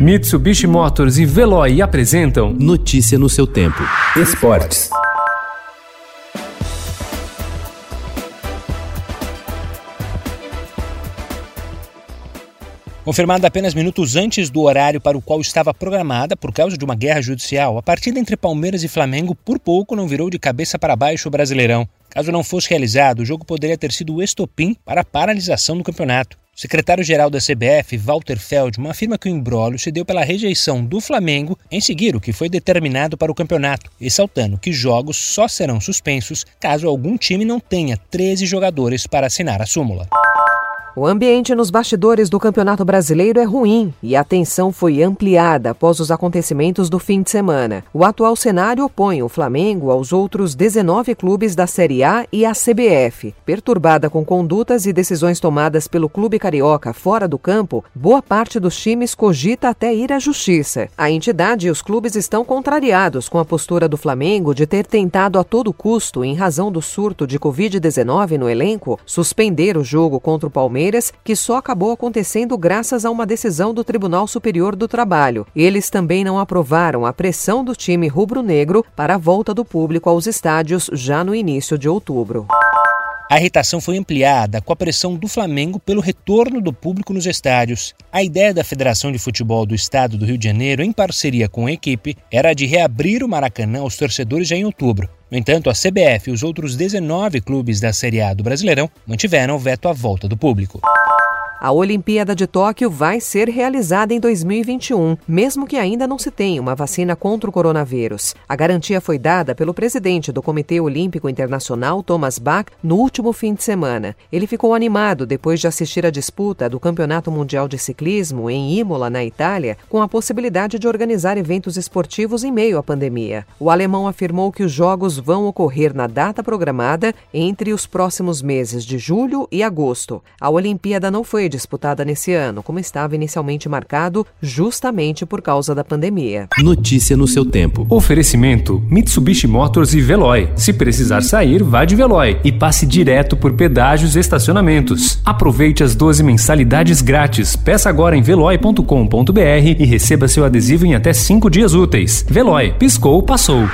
Mitsubishi Motors e Veloy apresentam Notícia no seu tempo. Esportes. Confirmada apenas minutos antes do horário para o qual estava programada por causa de uma guerra judicial, a partida entre Palmeiras e Flamengo por pouco não virou de cabeça para baixo o Brasileirão. Caso não fosse realizado, o jogo poderia ter sido o estopim para a paralisação do campeonato. Secretário-geral da CBF, Walter Feldman, afirma que o embrólio se deu pela rejeição do Flamengo em seguir o que foi determinado para o campeonato, ressaltando que jogos só serão suspensos caso algum time não tenha 13 jogadores para assinar a súmula. O ambiente nos bastidores do Campeonato Brasileiro é ruim e a tensão foi ampliada após os acontecimentos do fim de semana. O atual cenário opõe o Flamengo aos outros 19 clubes da Série A e a CBF. Perturbada com condutas e decisões tomadas pelo clube carioca fora do campo, boa parte dos times cogita até ir à justiça. A entidade e os clubes estão contrariados com a postura do Flamengo de ter tentado a todo custo, em razão do surto de Covid-19 no elenco, suspender o jogo contra o Palmeiras Que só acabou acontecendo graças a uma decisão do Tribunal Superior do Trabalho. Eles também não aprovaram a pressão do time rubro-negro para a volta do público aos estádios já no início de outubro. A irritação foi ampliada com a pressão do Flamengo pelo retorno do público nos estádios. A ideia da Federação de Futebol do Estado do Rio de Janeiro, em parceria com a equipe, era de reabrir o Maracanã aos torcedores já em outubro. No entanto, a CBF e os outros 19 clubes da Série A do Brasileirão mantiveram o veto à volta do público. A Olimpíada de Tóquio vai ser realizada em 2021, mesmo que ainda não se tenha uma vacina contra o coronavírus. A garantia foi dada pelo presidente do Comitê Olímpico Internacional, Thomas Bach, no último fim de semana. Ele ficou animado depois de assistir à disputa do Campeonato Mundial de Ciclismo em Imola, na Itália, com a possibilidade de organizar eventos esportivos em meio à pandemia. O alemão afirmou que os jogos vão ocorrer na data programada entre os próximos meses de julho e agosto. A Olimpíada não foi disputada nesse ano, como estava inicialmente marcado, justamente por causa da pandemia. Notícia no seu tempo. Oferecimento: Mitsubishi Motors e Veloy. Se precisar sair, vá de Veloy e passe direto por pedágios e estacionamentos. Aproveite as 12 mensalidades grátis. Peça agora em veloy.com.br e receba seu adesivo em até 5 dias úteis. Veloy, piscou, passou.